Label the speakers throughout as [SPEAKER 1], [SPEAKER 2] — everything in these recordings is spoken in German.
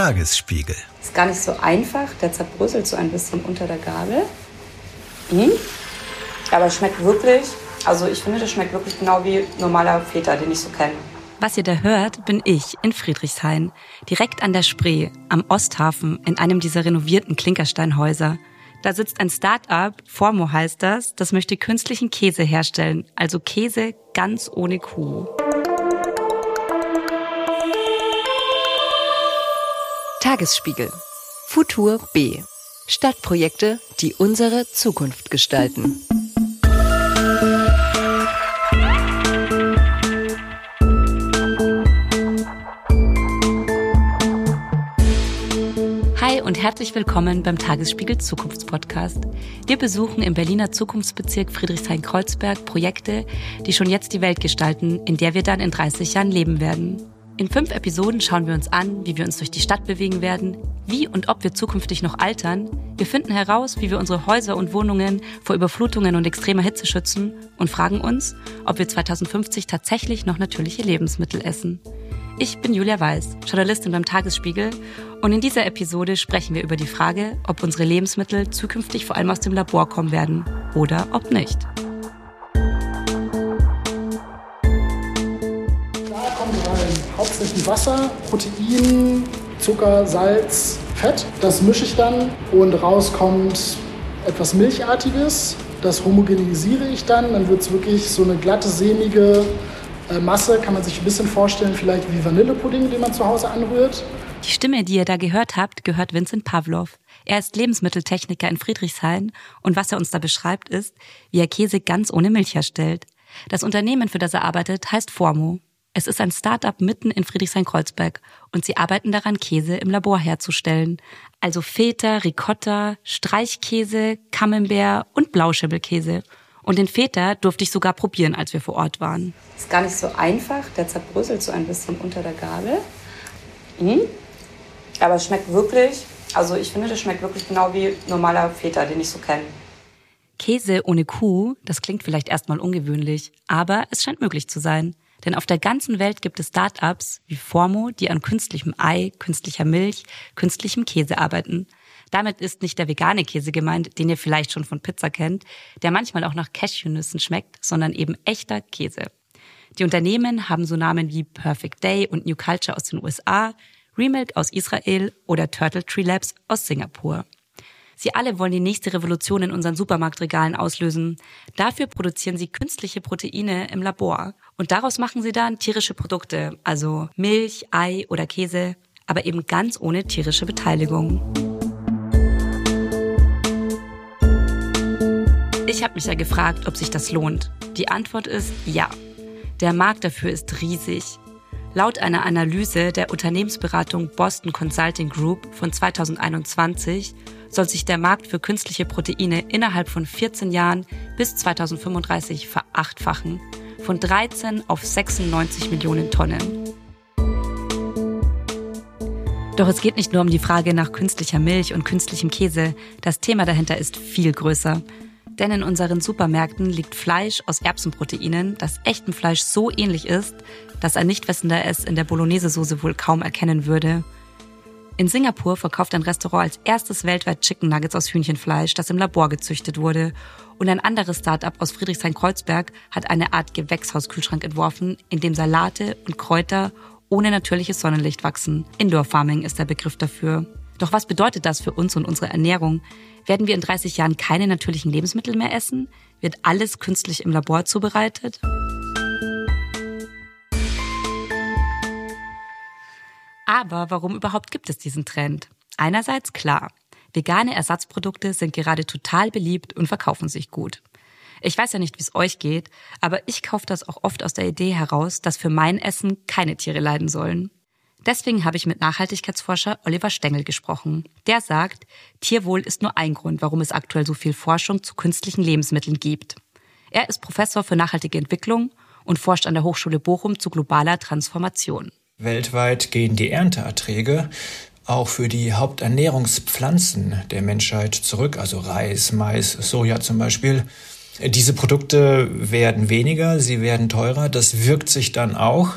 [SPEAKER 1] Tagesspiegel.
[SPEAKER 2] Ist gar nicht so einfach, der zerbröselt so ein bisschen unter der Gabel. Mhm. Aber es schmeckt wirklich, also ich finde, das schmeckt wirklich genau wie normaler Feta, den ich so kenne.
[SPEAKER 3] Was ihr da hört, bin ich in Friedrichshain, direkt an der Spree, am Osthafen, in einem dieser renovierten Klinkersteinhäuser. Da sitzt ein Start-up, Formo heißt das, das möchte künstlichen Käse herstellen, also Käse ganz ohne Kuh.
[SPEAKER 4] Tagesspiegel. Futur B. Stadtprojekte, die unsere Zukunft gestalten.
[SPEAKER 3] Hi und herzlich willkommen beim Tagesspiegel Zukunftspodcast. Wir besuchen im Berliner Zukunftsbezirk Friedrichshain-Kreuzberg Projekte, die schon jetzt die Welt gestalten, in der wir dann in 30 Jahren leben werden. In fünf Episoden schauen wir uns an, wie wir uns durch die Stadt bewegen werden, wie und ob wir zukünftig noch altern. Wir finden heraus, wie wir unsere Häuser und Wohnungen vor Überflutungen und extremer Hitze schützen und fragen uns, ob wir 2050 tatsächlich noch natürliche Lebensmittel essen. Ich bin Julia Weiß, Journalistin beim Tagesspiegel und in dieser Episode sprechen wir über die Frage, ob unsere Lebensmittel zukünftig vor allem aus dem Labor kommen werden oder ob nicht.
[SPEAKER 5] Hauptsächlich Wasser, Protein, Zucker, Salz, Fett. Das mische ich dann und raus kommt etwas Milchartiges. Das homogenisiere ich dann. Dann wird es wirklich so eine glatte, sämige äh, Masse. Kann man sich ein bisschen vorstellen, vielleicht wie Vanillepudding, den man zu Hause anrührt.
[SPEAKER 3] Die Stimme, die ihr da gehört habt, gehört Vincent Pavlov. Er ist Lebensmitteltechniker in Friedrichshain und was er uns da beschreibt ist, wie er Käse ganz ohne Milch herstellt. Das Unternehmen, für das er arbeitet, heißt Formo. Es ist ein Start-up mitten in Friedrichshain-Kreuzberg und sie arbeiten daran, Käse im Labor herzustellen. Also Feta, Ricotta, Streichkäse, Camembert und Blauschimmelkäse. Und den Feta durfte ich sogar probieren, als wir vor Ort waren.
[SPEAKER 2] Ist gar nicht so einfach, der zerbröselt so ein bisschen unter der Gabel. Mhm. Aber es schmeckt wirklich, also ich finde, das schmeckt wirklich genau wie normaler Feta, den ich so kenne.
[SPEAKER 3] Käse ohne Kuh, das klingt vielleicht erstmal ungewöhnlich, aber es scheint möglich zu sein. Denn auf der ganzen Welt gibt es Start-ups wie Formo, die an künstlichem Ei, künstlicher Milch, künstlichem Käse arbeiten. Damit ist nicht der vegane Käse gemeint, den ihr vielleicht schon von Pizza kennt, der manchmal auch nach Cashewnüssen schmeckt, sondern eben echter Käse. Die Unternehmen haben so Namen wie Perfect Day und New Culture aus den USA, Remilk aus Israel oder Turtle Tree Labs aus Singapur. Sie alle wollen die nächste Revolution in unseren Supermarktregalen auslösen. Dafür produzieren sie künstliche Proteine im Labor. Und daraus machen sie dann tierische Produkte, also Milch, Ei oder Käse, aber eben ganz ohne tierische Beteiligung. Ich habe mich ja gefragt, ob sich das lohnt. Die Antwort ist ja. Der Markt dafür ist riesig. Laut einer Analyse der Unternehmensberatung Boston Consulting Group von 2021 soll sich der Markt für künstliche Proteine innerhalb von 14 Jahren bis 2035 verachtfachen, von 13 auf 96 Millionen Tonnen. Doch es geht nicht nur um die Frage nach künstlicher Milch und künstlichem Käse, das Thema dahinter ist viel größer. Denn in unseren Supermärkten liegt Fleisch aus Erbsenproteinen, das echtem Fleisch so ähnlich ist, dass ein Nichtwissender es in der Bolognese-Soße wohl kaum erkennen würde. In Singapur verkauft ein Restaurant als erstes weltweit Chicken Nuggets aus Hühnchenfleisch, das im Labor gezüchtet wurde. Und ein anderes Start-up aus Friedrichshain-Kreuzberg hat eine Art Gewächshauskühlschrank entworfen, in dem Salate und Kräuter ohne natürliches Sonnenlicht wachsen. Indoor Farming ist der Begriff dafür. Doch was bedeutet das für uns und unsere Ernährung? Werden wir in 30 Jahren keine natürlichen Lebensmittel mehr essen? Wird alles künstlich im Labor zubereitet? Aber warum überhaupt gibt es diesen Trend? Einerseits klar, vegane Ersatzprodukte sind gerade total beliebt und verkaufen sich gut. Ich weiß ja nicht, wie es euch geht, aber ich kaufe das auch oft aus der Idee heraus, dass für mein Essen keine Tiere leiden sollen. Deswegen habe ich mit Nachhaltigkeitsforscher Oliver Stengel gesprochen. Der sagt, Tierwohl ist nur ein Grund, warum es aktuell so viel Forschung zu künstlichen Lebensmitteln gibt. Er ist Professor für nachhaltige Entwicklung und forscht an der Hochschule Bochum zu globaler Transformation.
[SPEAKER 6] Weltweit gehen die Ernteerträge auch für die Haupternährungspflanzen der Menschheit zurück, also Reis, Mais, Soja zum Beispiel. Diese Produkte werden weniger, sie werden teurer. Das wirkt sich dann auch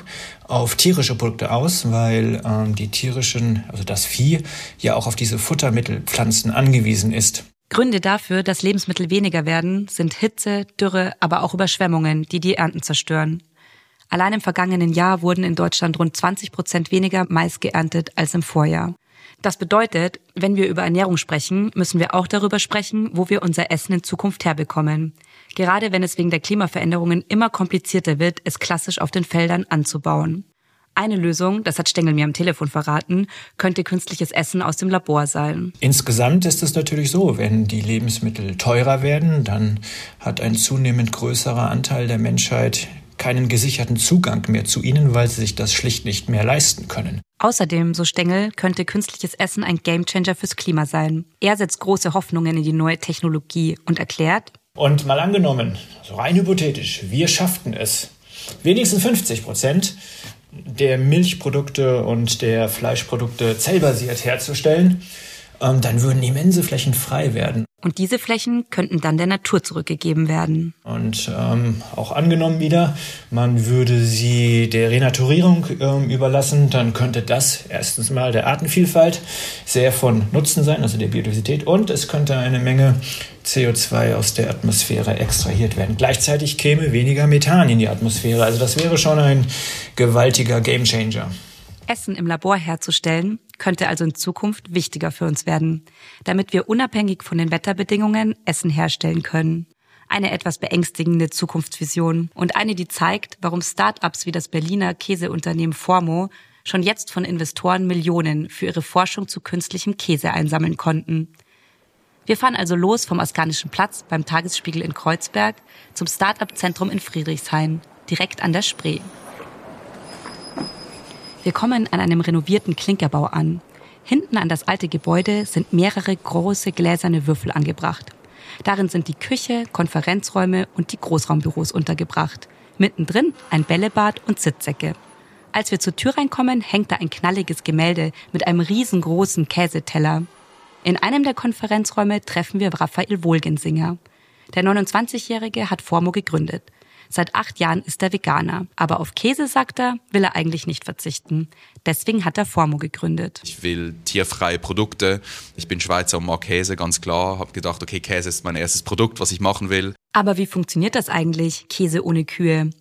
[SPEAKER 6] auf tierische Produkte aus, weil ähm, die tierischen, also das Vieh, ja auch auf diese Futtermittelpflanzen angewiesen ist.
[SPEAKER 3] Gründe dafür, dass Lebensmittel weniger werden, sind Hitze, Dürre, aber auch Überschwemmungen, die die Ernten zerstören. Allein im vergangenen Jahr wurden in Deutschland rund 20 Prozent weniger Mais geerntet als im Vorjahr. Das bedeutet, wenn wir über Ernährung sprechen, müssen wir auch darüber sprechen, wo wir unser Essen in Zukunft herbekommen. Gerade wenn es wegen der Klimaveränderungen immer komplizierter wird, es klassisch auf den Feldern anzubauen. Eine Lösung, das hat Stengel mir am Telefon verraten, könnte künstliches Essen aus dem Labor sein.
[SPEAKER 6] Insgesamt ist es natürlich so, wenn die Lebensmittel teurer werden, dann hat ein zunehmend größerer Anteil der Menschheit keinen gesicherten Zugang mehr zu ihnen, weil sie sich das schlicht nicht mehr leisten können.
[SPEAKER 3] Außerdem, so Stengel, könnte künstliches Essen ein Gamechanger fürs Klima sein. Er setzt große Hoffnungen in die neue Technologie und erklärt,
[SPEAKER 6] und mal angenommen, so rein hypothetisch, wir schafften es, wenigstens 50 Prozent der Milchprodukte und der Fleischprodukte zellbasiert herzustellen, dann würden immense Flächen frei werden.
[SPEAKER 3] Und diese Flächen könnten dann der Natur zurückgegeben werden.
[SPEAKER 6] Und ähm, auch angenommen wieder, man würde sie der Renaturierung ähm, überlassen, dann könnte das erstens mal der Artenvielfalt sehr von Nutzen sein, also der Biodiversität, und es könnte eine Menge CO2 aus der Atmosphäre extrahiert werden. Gleichzeitig käme weniger Methan in die Atmosphäre. Also das wäre schon ein gewaltiger Gamechanger.
[SPEAKER 3] Essen im Labor herzustellen, könnte also in Zukunft wichtiger für uns werden, damit wir unabhängig von den Wetterbedingungen Essen herstellen können. Eine etwas beängstigende Zukunftsvision und eine, die zeigt, warum Start-ups wie das Berliner Käseunternehmen Formo schon jetzt von Investoren Millionen für ihre Forschung zu künstlichem Käse einsammeln konnten. Wir fahren also los vom Askanischen Platz beim Tagesspiegel in Kreuzberg zum Start-up-Zentrum in Friedrichshain, direkt an der Spree. Wir kommen an einem renovierten Klinkerbau an. Hinten an das alte Gebäude sind mehrere große gläserne Würfel angebracht. Darin sind die Küche, Konferenzräume und die Großraumbüros untergebracht. Mittendrin ein Bällebad und Sitzsäcke. Als wir zur Tür reinkommen, hängt da ein knalliges Gemälde mit einem riesengroßen Käseteller. In einem der Konferenzräume treffen wir Raphael Wohlgensinger. Der 29-Jährige hat Formo gegründet. Seit acht Jahren ist er Veganer. Aber auf Käse, sagt er, will er eigentlich nicht verzichten. Deswegen hat er Formo gegründet.
[SPEAKER 1] Ich will tierfreie Produkte. Ich bin Schweizer und mag Käse, ganz klar. Hab gedacht, okay, Käse ist mein erstes Produkt, was ich machen will.
[SPEAKER 3] Aber wie funktioniert das eigentlich, Käse ohne Kühe?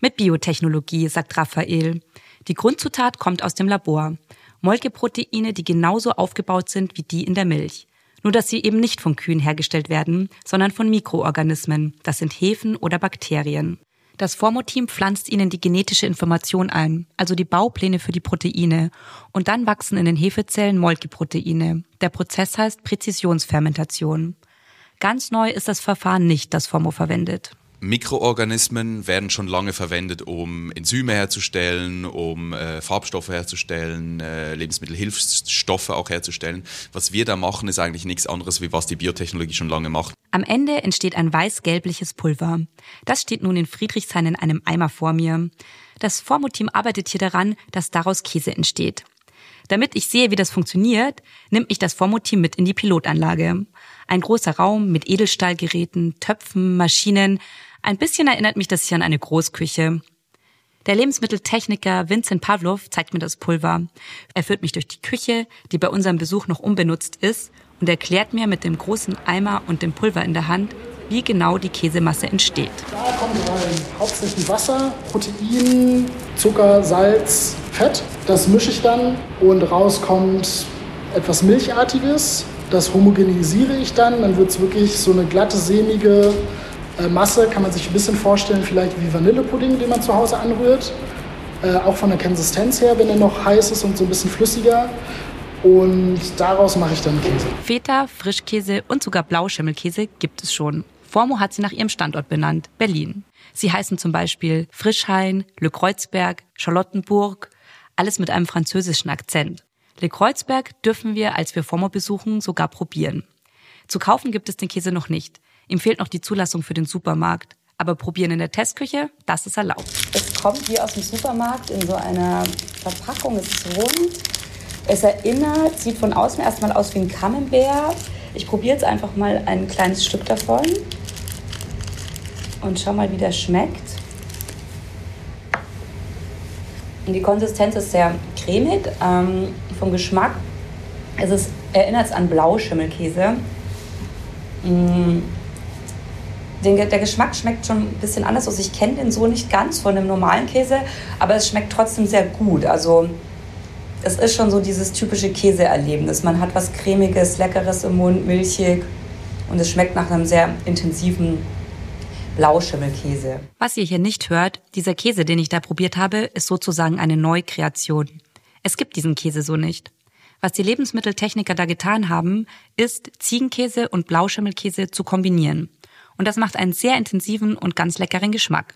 [SPEAKER 3] Mit Biotechnologie, sagt Raphael. Die Grundzutat kommt aus dem Labor. Molkeproteine, die genauso aufgebaut sind wie die in der Milch. Nur dass sie eben nicht von Kühen hergestellt werden, sondern von Mikroorganismen. Das sind Hefen oder Bakterien. Das Formo-Team pflanzt ihnen die genetische Information ein, also die Baupläne für die Proteine. Und dann wachsen in den Hefezellen Molkeproteine. Der Prozess heißt Präzisionsfermentation. Ganz neu ist das Verfahren nicht, das Formo verwendet.
[SPEAKER 1] Mikroorganismen werden schon lange verwendet, um Enzyme herzustellen, um äh, Farbstoffe herzustellen, äh, Lebensmittelhilfsstoffe auch herzustellen. Was wir da machen, ist eigentlich nichts anderes, wie was die Biotechnologie schon lange macht.
[SPEAKER 3] Am Ende entsteht ein weiß-gelbliches Pulver. Das steht nun in Friedrichshain in einem Eimer vor mir. Das Formo-Team arbeitet hier daran, dass daraus Käse entsteht. Damit ich sehe, wie das funktioniert, nimmt mich das Formo-Team mit in die Pilotanlage. Ein großer Raum mit Edelstahlgeräten, Töpfen, Maschinen, ein bisschen erinnert mich das hier an eine Großküche. Der Lebensmitteltechniker Vincent Pavlov zeigt mir das Pulver. Er führt mich durch die Küche, die bei unserem Besuch noch unbenutzt ist, und erklärt mir mit dem großen Eimer und dem Pulver in der Hand, wie genau die Käsemasse entsteht.
[SPEAKER 5] Da kommt rein hauptsächlich Wasser, Protein, Zucker, Salz, Fett. Das mische ich dann und raus kommt etwas Milchartiges. Das homogenisiere ich dann. Dann wird es wirklich so eine glatte, sämige äh, Masse kann man sich ein bisschen vorstellen, vielleicht wie Vanillepudding, den man zu Hause anrührt. Äh, auch von der Konsistenz her, wenn er noch heiß ist und so ein bisschen flüssiger. Und daraus mache ich dann Käse.
[SPEAKER 3] Feta, Frischkäse und sogar Blauschimmelkäse gibt es schon. Formo hat sie nach ihrem Standort benannt, Berlin. Sie heißen zum Beispiel Frischhain, Le Kreuzberg, Charlottenburg, alles mit einem französischen Akzent. Le Kreuzberg dürfen wir, als wir Formo besuchen, sogar probieren. Zu kaufen gibt es den Käse noch nicht. Ihm fehlt noch die Zulassung für den Supermarkt. Aber probieren in der Testküche, das ist erlaubt.
[SPEAKER 2] Es kommt wie aus dem Supermarkt in so einer Verpackung. Es ist rund. Es erinnert, sieht von außen erstmal aus wie ein Camembert. Ich probiere jetzt einfach mal ein kleines Stück davon. und schau mal, wie der schmeckt. Und die Konsistenz ist sehr cremig. Ähm, vom Geschmack es ist, erinnert es an Blauschimmelkäse. Mm. Den, der Geschmack schmeckt schon ein bisschen anders aus. Ich kenne den so nicht ganz von einem normalen Käse, aber es schmeckt trotzdem sehr gut. Also es ist schon so dieses typische Käseerlebnis. Man hat was Cremiges, Leckeres im Mund, milchig und es schmeckt nach einem sehr intensiven Blauschimmelkäse.
[SPEAKER 3] Was ihr hier nicht hört, dieser Käse, den ich da probiert habe, ist sozusagen eine Neukreation. Es gibt diesen Käse so nicht. Was die Lebensmitteltechniker da getan haben, ist Ziegenkäse und Blauschimmelkäse zu kombinieren. Und das macht einen sehr intensiven und ganz leckeren Geschmack.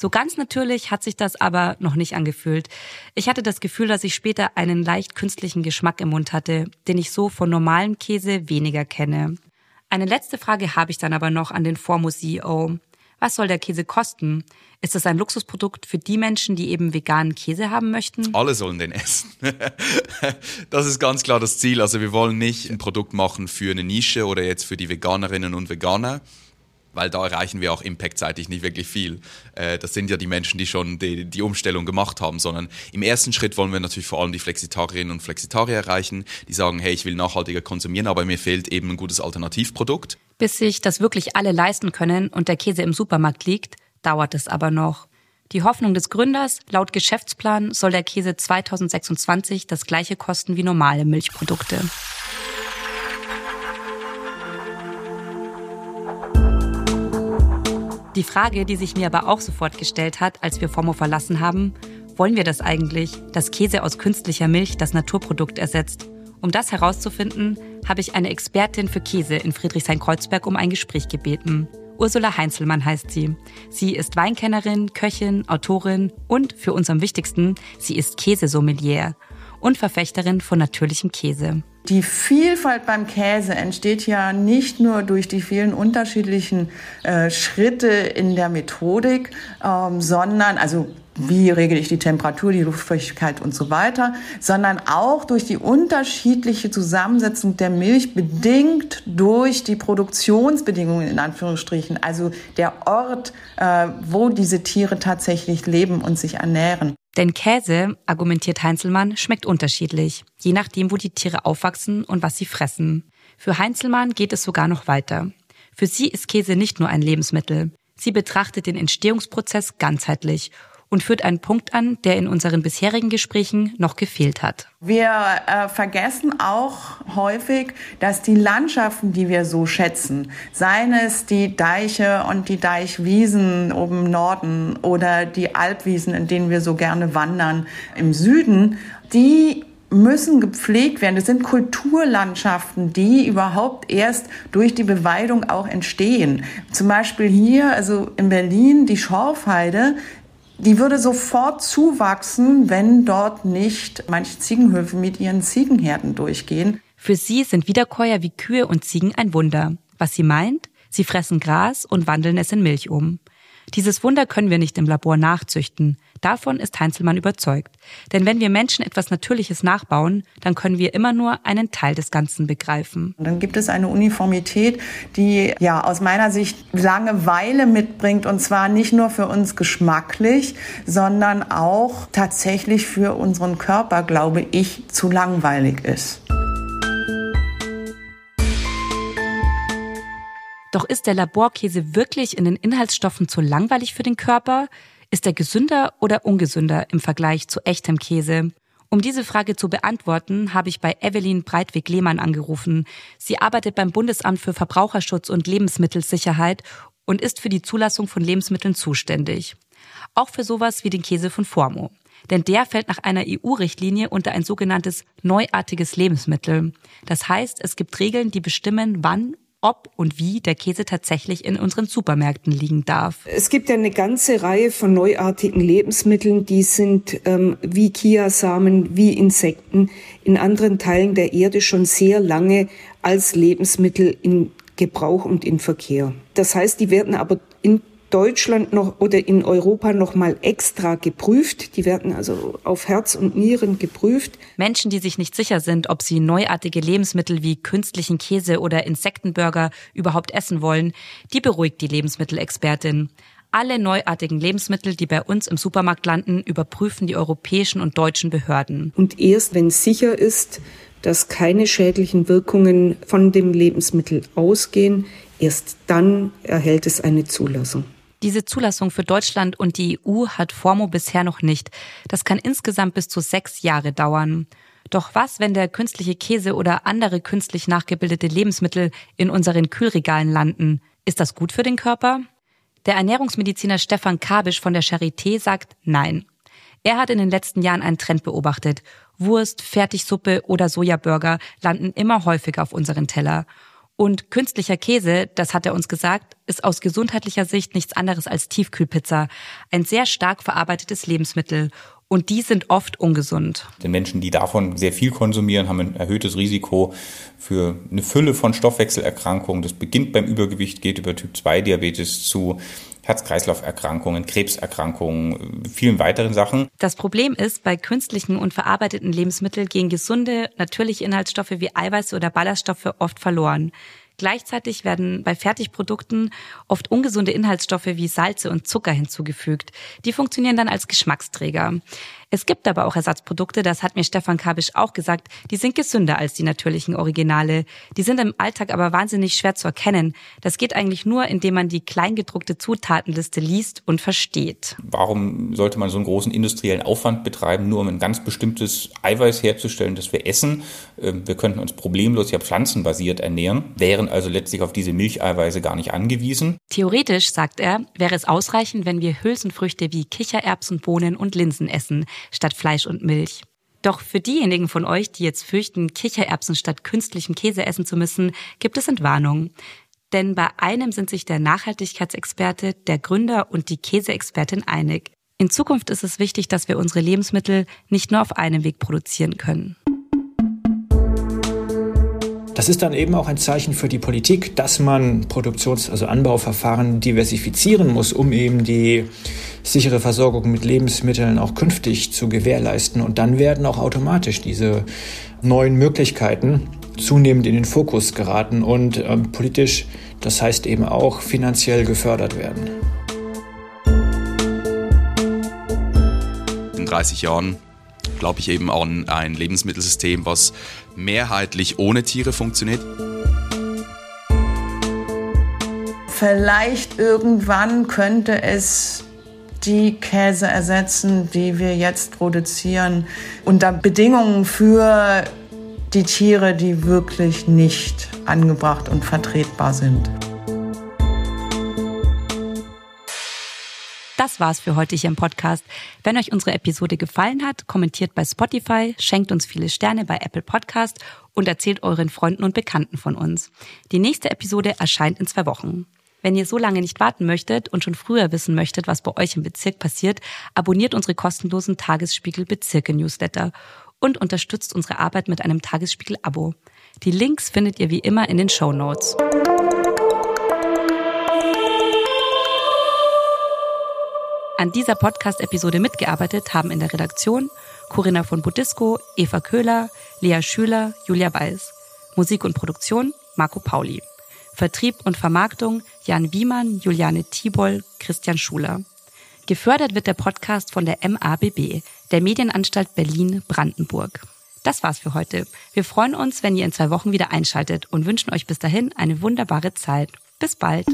[SPEAKER 3] So ganz natürlich hat sich das aber noch nicht angefühlt. Ich hatte das Gefühl, dass ich später einen leicht künstlichen Geschmack im Mund hatte, den ich so von normalem Käse weniger kenne. Eine letzte Frage habe ich dann aber noch an den Formo CEO. Was soll der Käse kosten? Ist das ein Luxusprodukt für die Menschen, die eben veganen Käse haben möchten?
[SPEAKER 1] Alle sollen den essen. das ist ganz klar das Ziel. Also wir wollen nicht ein Produkt machen für eine Nische oder jetzt für die Veganerinnen und Veganer weil da erreichen wir auch impactseitig nicht wirklich viel. Äh, das sind ja die Menschen, die schon die, die, Umstellung gemacht haben, sondern im ersten Schritt wollen wir natürlich vor allem die Flexitarierinnen und Flexitarier erreichen, die sagen, hey, ich will nachhaltiger konsumieren, aber mir fehlt eben ein gutes Alternativprodukt.
[SPEAKER 3] Bis sich das wirklich alle leisten können und der Käse im Supermarkt liegt, dauert es aber noch. Die Hoffnung des Gründers, laut Geschäftsplan soll der Käse 2026 das gleiche kosten wie normale Milchprodukte. Die Frage, die sich mir aber auch sofort gestellt hat, als wir FOMO verlassen haben, wollen wir das eigentlich, dass Käse aus künstlicher Milch das Naturprodukt ersetzt? Um das herauszufinden, habe ich eine Expertin für Käse in Friedrichshain-Kreuzberg um ein Gespräch gebeten. Ursula Heinzelmann heißt sie. Sie ist Weinkennerin, Köchin, Autorin und, für uns am wichtigsten, sie ist Käsesommelier und Verfechterin von natürlichem Käse.
[SPEAKER 7] Die Vielfalt beim Käse entsteht ja nicht nur durch die vielen unterschiedlichen äh, Schritte in der Methodik, ähm, sondern also wie regel ich die Temperatur, die Luftfeuchtigkeit und so weiter, sondern auch durch die unterschiedliche Zusammensetzung der Milch bedingt durch die Produktionsbedingungen in Anführungsstrichen, also der Ort, äh, wo diese Tiere tatsächlich leben und sich ernähren.
[SPEAKER 3] Denn Käse, argumentiert Heinzelmann, schmeckt unterschiedlich, je nachdem, wo die Tiere aufwachsen und was sie fressen. Für Heinzelmann geht es sogar noch weiter. Für sie ist Käse nicht nur ein Lebensmittel. Sie betrachtet den Entstehungsprozess ganzheitlich und führt einen Punkt an, der in unseren bisherigen Gesprächen noch gefehlt hat.
[SPEAKER 7] Wir äh, vergessen auch häufig, dass die Landschaften, die wir so schätzen, seien es die Deiche und die Deichwiesen oben im Norden oder die Alpwiesen, in denen wir so gerne wandern im Süden, die müssen gepflegt werden. Das sind Kulturlandschaften, die überhaupt erst durch die Beweidung auch entstehen. Zum Beispiel hier, also in Berlin, die Schorfheide die würde sofort zuwachsen, wenn dort nicht manche Ziegenhöfe mit ihren Ziegenherden durchgehen.
[SPEAKER 3] Für sie sind Wiederkäuer wie Kühe und Ziegen ein Wunder. Was sie meint? Sie fressen Gras und wandeln es in Milch um. Dieses Wunder können wir nicht im Labor nachzüchten. Davon ist Heinzelmann überzeugt. Denn wenn wir Menschen etwas Natürliches nachbauen, dann können wir immer nur einen Teil des Ganzen begreifen.
[SPEAKER 7] Dann gibt es eine Uniformität, die ja aus meiner Sicht Langeweile mitbringt und zwar nicht nur für uns geschmacklich, sondern auch tatsächlich für unseren Körper, glaube ich, zu langweilig ist.
[SPEAKER 3] Doch ist der Laborkäse wirklich in den Inhaltsstoffen zu langweilig für den Körper? Ist er gesünder oder ungesünder im Vergleich zu echtem Käse? Um diese Frage zu beantworten, habe ich bei Evelyn Breitweg-Lehmann angerufen. Sie arbeitet beim Bundesamt für Verbraucherschutz und Lebensmittelsicherheit und ist für die Zulassung von Lebensmitteln zuständig. Auch für sowas wie den Käse von Formo. Denn der fällt nach einer EU-Richtlinie unter ein sogenanntes neuartiges Lebensmittel. Das heißt, es gibt Regeln, die bestimmen, wann ob und wie der Käse tatsächlich in unseren Supermärkten liegen darf.
[SPEAKER 8] Es gibt ja eine ganze Reihe von neuartigen Lebensmitteln, die sind ähm, wie Kiasamen, wie Insekten in anderen Teilen der Erde schon sehr lange als Lebensmittel in Gebrauch und in Verkehr. Das heißt, die werden aber in Deutschland noch oder in Europa noch mal extra geprüft. Die werden also auf Herz und Nieren geprüft.
[SPEAKER 3] Menschen, die sich nicht sicher sind, ob sie neuartige Lebensmittel wie künstlichen Käse oder Insektenburger überhaupt essen wollen, die beruhigt die Lebensmittelexpertin. Alle neuartigen Lebensmittel, die bei uns im Supermarkt landen, überprüfen die europäischen und deutschen Behörden.
[SPEAKER 8] Und erst wenn sicher ist, dass keine schädlichen Wirkungen von dem Lebensmittel ausgehen, erst dann erhält es eine Zulassung.
[SPEAKER 3] Diese Zulassung für Deutschland und die EU hat Formo bisher noch nicht. Das kann insgesamt bis zu sechs Jahre dauern. Doch was, wenn der künstliche Käse oder andere künstlich nachgebildete Lebensmittel in unseren Kühlregalen landen? Ist das gut für den Körper? Der Ernährungsmediziner Stefan Kabisch von der Charité sagt Nein. Er hat in den letzten Jahren einen Trend beobachtet. Wurst, Fertigsuppe oder Sojaburger landen immer häufiger auf unseren Teller. Und künstlicher Käse, das hat er uns gesagt, ist aus gesundheitlicher Sicht nichts anderes als Tiefkühlpizza. Ein sehr stark verarbeitetes Lebensmittel. Und die sind oft ungesund.
[SPEAKER 9] Den Menschen, die davon sehr viel konsumieren, haben ein erhöhtes Risiko für eine Fülle von Stoffwechselerkrankungen. Das beginnt beim Übergewicht, geht über Typ-2-Diabetes zu Herz-Kreislauf-Erkrankungen, Krebserkrankungen, vielen weiteren Sachen.
[SPEAKER 3] Das Problem ist, bei künstlichen und verarbeiteten Lebensmitteln gehen gesunde, natürliche Inhaltsstoffe wie Eiweiße oder Ballaststoffe oft verloren. Gleichzeitig werden bei Fertigprodukten oft ungesunde Inhaltsstoffe wie Salze und Zucker hinzugefügt. Die funktionieren dann als Geschmacksträger. Es gibt aber auch Ersatzprodukte, das hat mir Stefan Kabisch auch gesagt, die sind gesünder als die natürlichen Originale. Die sind im Alltag aber wahnsinnig schwer zu erkennen. Das geht eigentlich nur, indem man die kleingedruckte Zutatenliste liest und versteht.
[SPEAKER 9] Warum sollte man so einen großen industriellen Aufwand betreiben, nur um ein ganz bestimmtes Eiweiß herzustellen, das wir essen? Ähm, wir könnten uns problemlos ja pflanzenbasiert ernähren, wären also letztlich auf diese Milcheiweiße gar nicht angewiesen.
[SPEAKER 3] Theoretisch, sagt er, wäre es ausreichend, wenn wir Hülsenfrüchte wie Kichererbsen, Bohnen und Linsen essen statt Fleisch und Milch. Doch für diejenigen von euch, die jetzt fürchten, Kichererbsen statt künstlichem Käse essen zu müssen, gibt es Entwarnung. Denn bei einem sind sich der Nachhaltigkeitsexperte, der Gründer und die Käseexpertin einig. In Zukunft ist es wichtig, dass wir unsere Lebensmittel nicht nur auf einem Weg produzieren können.
[SPEAKER 6] Das ist dann eben auch ein Zeichen für die Politik, dass man Produktions-, also Anbauverfahren diversifizieren muss, um eben die sichere Versorgung mit Lebensmitteln auch künftig zu gewährleisten. Und dann werden auch automatisch diese neuen Möglichkeiten zunehmend in den Fokus geraten und äh, politisch, das heißt eben auch finanziell gefördert werden.
[SPEAKER 1] In 30 Jahren glaube ich eben an ein Lebensmittelsystem, was mehrheitlich ohne Tiere funktioniert.
[SPEAKER 7] Vielleicht irgendwann könnte es die Käse ersetzen, die wir jetzt produzieren, unter Bedingungen für die Tiere, die wirklich nicht angebracht und vertretbar sind.
[SPEAKER 3] Das war's für heute hier im Podcast. Wenn euch unsere Episode gefallen hat, kommentiert bei Spotify, schenkt uns viele Sterne bei Apple Podcast und erzählt euren Freunden und Bekannten von uns. Die nächste Episode erscheint in zwei Wochen. Wenn ihr so lange nicht warten möchtet und schon früher wissen möchtet, was bei euch im Bezirk passiert, abonniert unsere kostenlosen Tagesspiegel Bezirke Newsletter und unterstützt unsere Arbeit mit einem Tagesspiegel Abo. Die Links findet ihr wie immer in den Show Notes. An dieser Podcast-Episode mitgearbeitet haben in der Redaktion Corinna von Budisco, Eva Köhler, Lea Schüler, Julia Weiß. Musik und Produktion Marco Pauli. Vertrieb und Vermarktung Jan Wiemann, Juliane Tiboll, Christian Schuler. Gefördert wird der Podcast von der MABB, der Medienanstalt Berlin-Brandenburg. Das war's für heute. Wir freuen uns, wenn ihr in zwei Wochen wieder einschaltet und wünschen euch bis dahin eine wunderbare Zeit. Bis bald.